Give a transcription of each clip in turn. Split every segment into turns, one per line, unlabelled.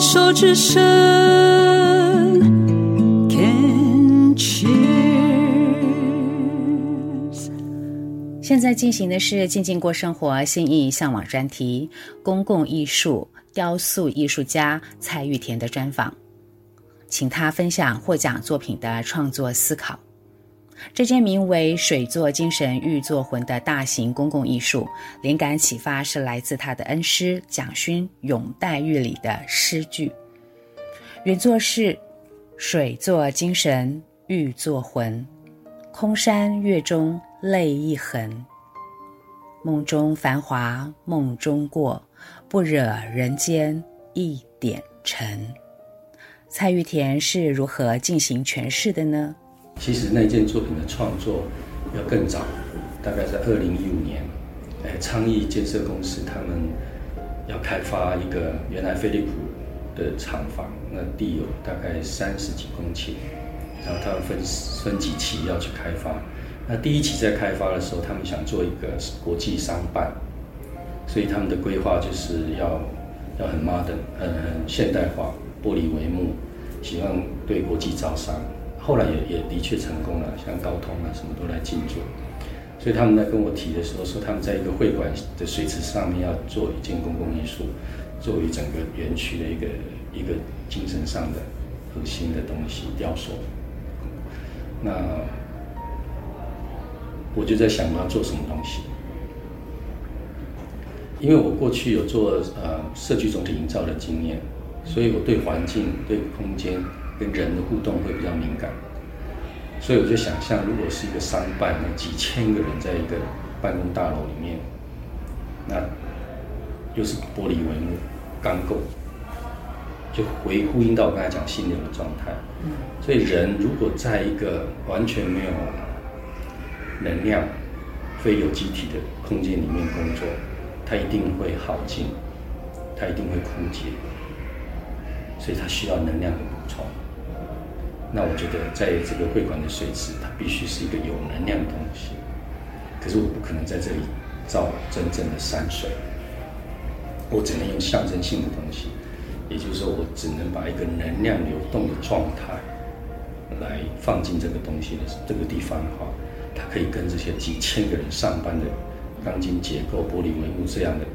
手之声，Can cheers。
现在进行的是静静过生活心意向往专题，公共艺术雕塑艺术家蔡玉田的专访，请他分享获奖作品的创作思考。这件名为“水作精神，玉作魂”的大型公共艺术，灵感启发是来自他的恩师蒋勋永代玉里的诗句。原作是“水作精神，玉作魂，空山月中泪一痕。梦中繁华梦中过，不惹人间一点尘。”蔡玉田是如何进行诠释的呢？
其实那件作品的创作要更早，大概在二零一五年，哎，昌邑建设公司他们要开发一个原来飞利浦的厂房，那地有大概三十几公顷，然后他们分分几期要去开发。那第一期在开发的时候，他们想做一个国际商办，所以他们的规划就是要要很 modern，很很现代化，玻璃帷幕，希望对国际招商。后来也也的确成功了，像高通啊什么都来进驻，所以他们在跟我提的时候说，他们在一个会馆的水池上面要做一件公共艺术，作为整个园区的一个一个精神上的核心的东西雕塑。那我就在想我要做什么东西，因为我过去有做呃社区总体营造的经验，所以我对环境对空间。跟人的互动会比较敏感，所以我就想象，如果是一个商办，那几千个人在一个办公大楼里面，那又是玻璃帷幕、钢构，就回呼应到我刚才讲心流的状态。所以人如果在一个完全没有能量、非有机体的空间里面工作，他一定会耗尽，他一定会枯竭，所以他需要能量的补充。那我觉得，在这个会馆的水池，它必须是一个有能量的东西。可是我不可能在这里造真正的山水，我只能用象征性的东西。也就是说，我只能把一个能量流动的状态来放进这个东西的这个地方的话，它可以跟这些几千个人上班的钢筋结构、玻璃帷幕这样的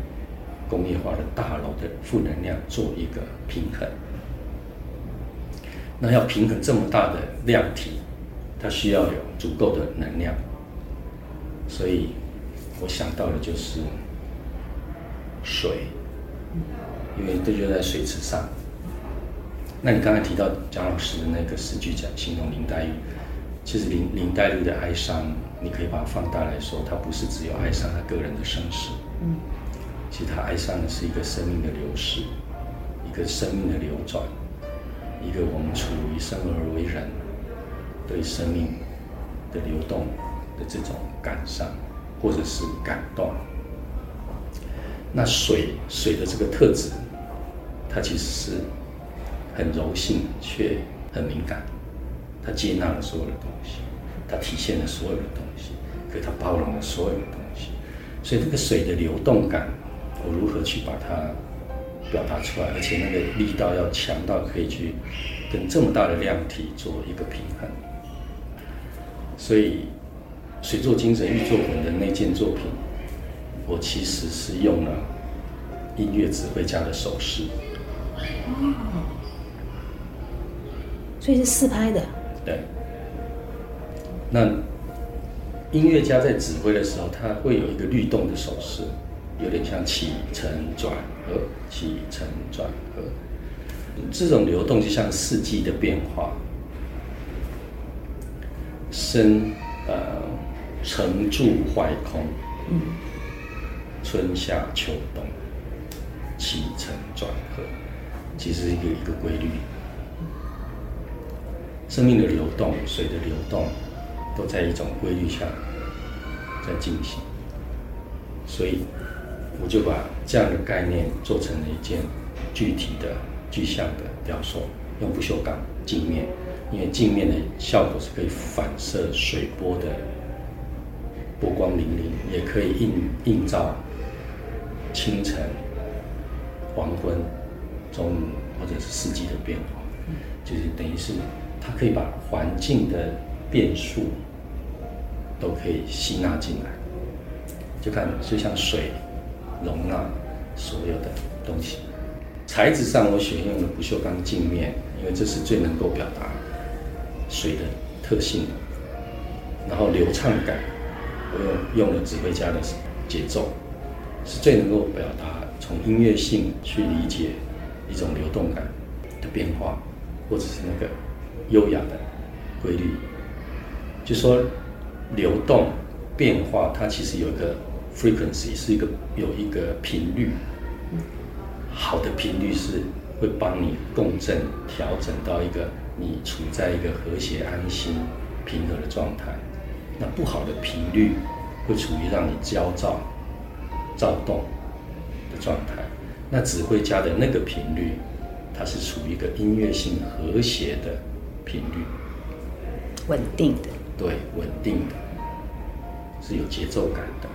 工业化的大楼的负能量做一个平衡。那要平衡这么大的量体，它需要有足够的能量，所以我想到的就是水，因为这就在水池上。那你刚才提到蒋老师的那个诗句讲形容林黛玉，其实林林黛玉的哀伤，你可以把它放大来说，它不是只有哀伤她个人的生死，嗯，其实她哀伤的是一个生命的流逝，一个生命的流转。一个我们处于生而为人，对生命的流动的这种感伤，或者是感动。那水水的这个特质，它其实是很柔性却很敏感，它接纳了所有的东西，它体现了所有的东西，可它包容了所有的东西。所以这个水的流动感，我如何去把它表达出来，而且那个力道要强到可以去跟这么大的量体做一个平衡。所以，水作精神，玉作魂的那件作品，我其实是用了音乐指挥家的手势。
哦，所以是四拍的。
对。那音乐家在指挥的时候，他会有一个律动的手势。有点像起承转合，起承转合，这种流动就像四季的变化，生呃成住坏空，春夏秋冬，起承转合，其实是一个一个规律，生命的流动，水的流动，都在一种规律下在进行，所以。我就把这样的概念做成了一件具体的、具象的雕塑，用不锈钢镜面，因为镜面的效果是可以反射水波的波光粼粼，也可以映映照清晨、黄昏、中午、或者是四季的变化，就是等于是它可以把环境的变数都可以吸纳进来，就看就像水容纳所有的东西。材质上我选用了不锈钢镜面，因为这是最能够表达水的特性。然后流畅感，我用用了指挥家的节奏，是最能够表达从音乐性去理解一种流动感的变化，或者是那个优雅的规律。就说流动变化，它其实有一个 frequency，是一个有一个频率。好的频率是会帮你共振调整到一个你处在一个和谐、安心、平和的状态。那不好的频率会处于让你焦躁、躁动的状态。那指挥家的那个频率，它是处于一个音乐性和谐的频率，
稳定的。
对，稳定的，是有节奏感的。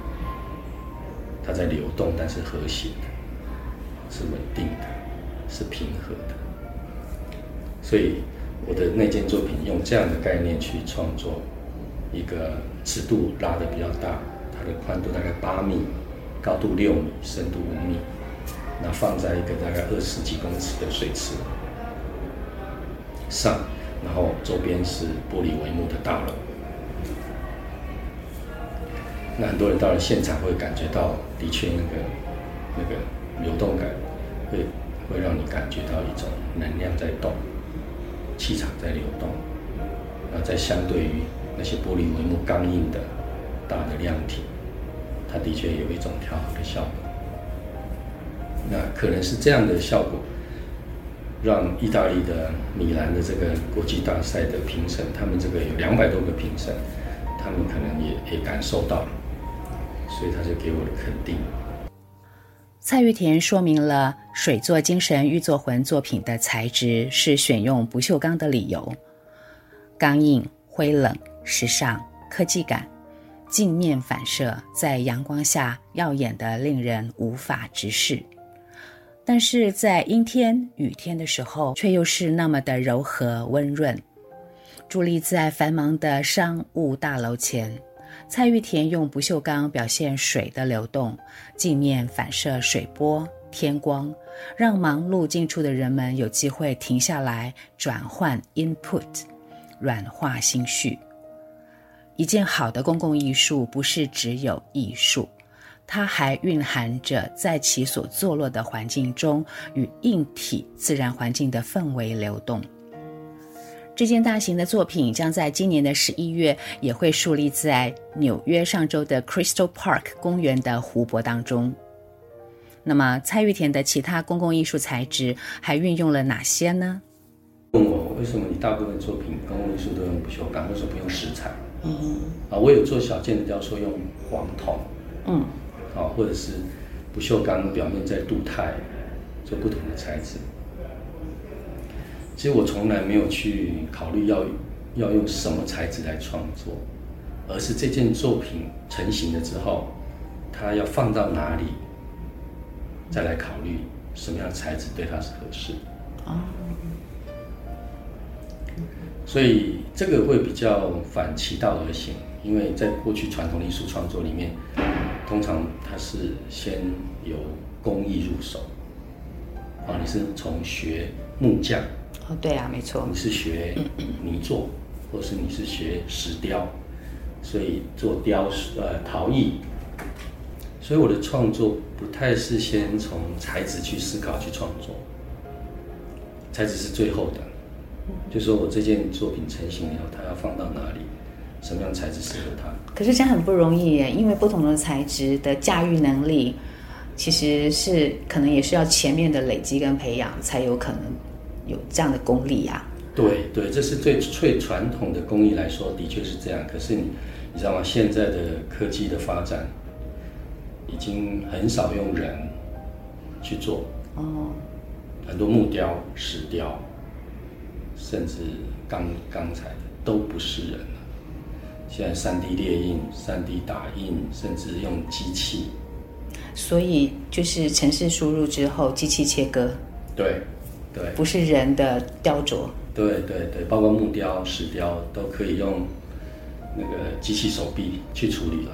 它在流动，但是和谐的，是稳定的，是平和的。所以我的那件作品用这样的概念去创作。一个尺度拉得比较大，它的宽度大概八米，高度六米，深度五米。那放在一个大概二十几公尺的水池上，然后周边是玻璃帷幕的大楼。那很多人到了现场会感觉到，的确那个那个流动感会会让你感觉到一种能量在动，气场在流动。那在相对于。那些玻璃帷幕刚硬的、大的亮体，它的确有一种调和的效果。那可能是这样的效果，让意大利的米兰的这个国际大赛的评审，他们这个有两百多个评审，他们可能也也感受到了，所以他就给我的肯定。
蔡玉田说明了水作精神、玉作魂作品的材质是选用不锈钢的理由：刚硬、灰冷。时尚、科技感，镜面反射在阳光下耀眼的令人无法直视，但是在阴天、雨天的时候，却又是那么的柔和温润。伫立在繁忙的商务大楼前，蔡玉田用不锈钢表现水的流动，镜面反射水波、天光，让忙碌进出的人们有机会停下来转换 input，软化心绪。一件好的公共艺术不是只有艺术，它还蕴含着在其所坐落的环境中与硬体自然环境的氛围流动。这件大型的作品将在今年的十一月也会树立在纽约上周的 Crystal Park 公园的湖泊当中。那么，蔡玉田的其他公共艺术材质还运用了哪些呢？
问我为什么你大部分作品公共艺术都用不锈钢，为什么不用石材？嗯啊，我有做小件的雕塑用黄铜，嗯，啊，或者是不锈钢表面再镀钛，做不同的材质。其实我从来没有去考虑要要用什么材质来创作，而是这件作品成型了之后，它要放到哪里，再来考虑什么样的材质对它是合适。啊。所以这个会比较反其道而行，因为在过去传统艺术创作里面，通常它是先由工艺入手，啊，你是从学木匠，
哦，对啊，没错，
你是学泥作，或是你是学石雕，所以做雕呃陶艺，所以我的创作不太是先从材质去思考去创作，材质是最后的。就说我这件作品成型以后，它要放到哪里，什么样材质适合它？
可是这样很不容易耶，因为不同的材质的驾驭能力，其实是可能也是要前面的累积跟培养，才有可能有这样的功力呀、啊。
对对，这是最最传统的工艺来说，的确是这样。可是你你知道吗？现在的科技的发展，已经很少用人去做哦，很多木雕、石雕。甚至钢钢材的都不是人了。现在三 D 列印、三 D 打印，甚至用机器。
所以就是城市输入之后，机器切割。
对，对，
不是人的雕琢。
对对对，包括木雕、石雕都可以用那个机器手臂去处理了。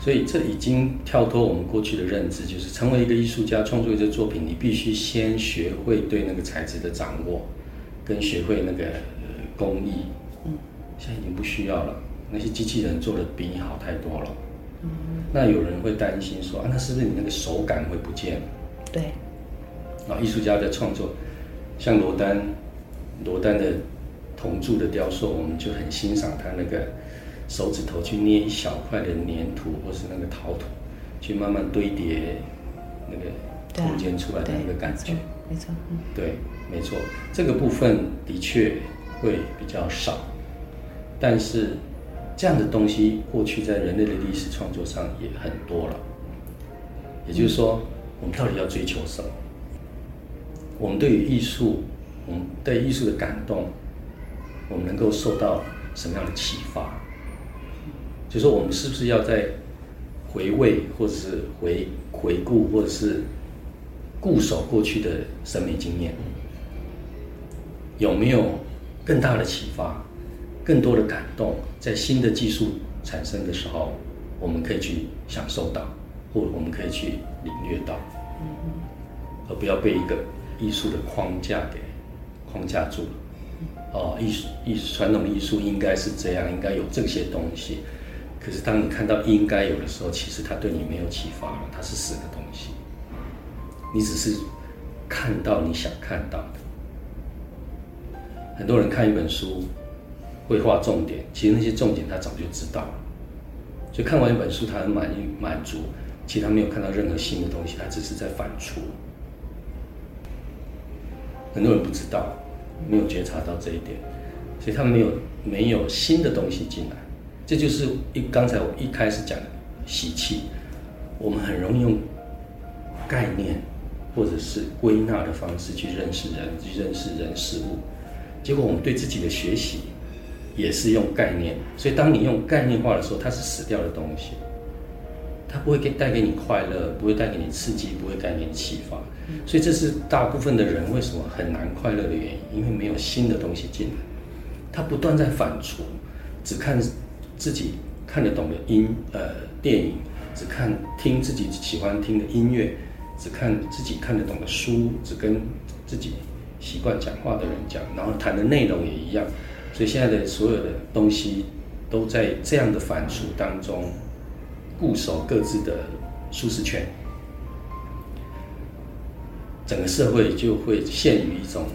所以这已经跳脱我们过去的认知，就是成为一个艺术家，创作一个作品，你必须先学会对那个材质的掌握，跟学会那个工艺。嗯，现在已经不需要了，那些机器人做的比你好太多了。嗯，那有人会担心说啊，那是不是你那个手感会不见？
对。
啊，艺术家的创作，像罗丹，罗丹的铜铸的雕塑，我们就很欣赏他那个。手指头去捏一小块的粘土，或是那个陶土，去慢慢堆叠那个空间出来的那个感觉，
没错，嗯，
对，没错，这个部分的确会比较少，但是这样的东西过去在人类的历史创作上也很多了。也就是说，我们到底要追求什么？我们对于艺术，我们对艺术的感动，我们能够受到什么样的启发？就说，我们是不是要在回味，或者是回回顾，或者是固守过去的审美经验？有没有更大的启发、更多的感动？在新的技术产生的时候，我们可以去享受到，或我们可以去领略到，而不要被一个艺术的框架给框架住了。哦，艺术艺术传统艺术应该是这样，应该有这些东西。可是，当你看到应该有的时候，其实它对你没有启发了，它是死的东西。你只是看到你想看到的。很多人看一本书会画重点，其实那些重点他早就知道了。就看完一本书，他很满意满足，其实他没有看到任何新的东西，他只是在反刍。很多人不知道，没有觉察到这一点，所以他没有没有新的东西进来。这就是一刚才我一开始讲的习气，我们很容易用概念或者是归纳的方式去认识人，去认识人事物，结果我们对自己的学习也是用概念，所以当你用概念化的时候，它是死掉的东西，它不会给带给你快乐，不会带给你刺激，不会带给你启发，所以这是大部分的人为什么很难快乐的原因，因为没有新的东西进来，他不断在反刍，只看。自己看得懂的音呃电影，只看听自己喜欢听的音乐，只看自己看得懂的书，只跟自己习惯讲话的人讲，然后谈的内容也一样，所以现在的所有的东西都在这样的反刍当中固守各自的舒适圈，整个社会就会陷于一种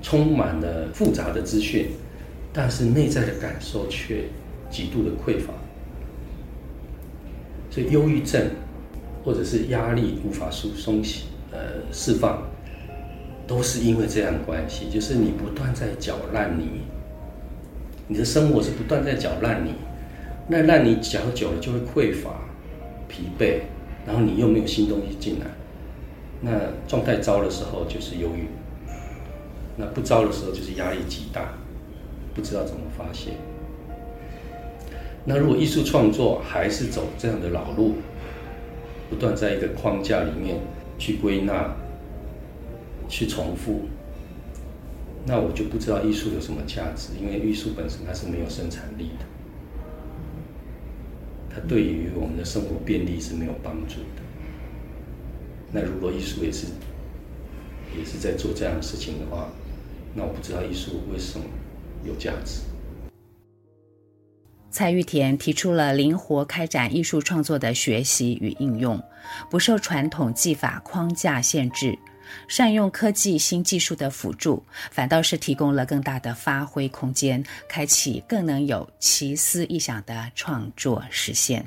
充满了复杂的资讯。但是内在的感受却极度的匮乏，所以忧郁症或者是压力无法疏松呃释放，都是因为这样关系，就是你不断在搅烂泥，你的生活是不断在搅烂泥，那烂泥搅久了就会匮乏、疲惫，然后你又没有新东西进来，那状态糟的时候就是忧郁，那不糟的时候就是压力极大。不知道怎么发泄。那如果艺术创作还是走这样的老路，不断在一个框架里面去归纳、去重复，那我就不知道艺术有什么价值，因为艺术本身它是没有生产力的，它对于我们的生活便利是没有帮助的。那如果艺术也是也是在做这样的事情的话，那我不知道艺术为什么。有价值。
蔡玉田提出了灵活开展艺术创作的学习与应用，不受传统技法框架限制，善用科技新技术的辅助，反倒是提供了更大的发挥空间，开启更能有奇思异想的创作实现。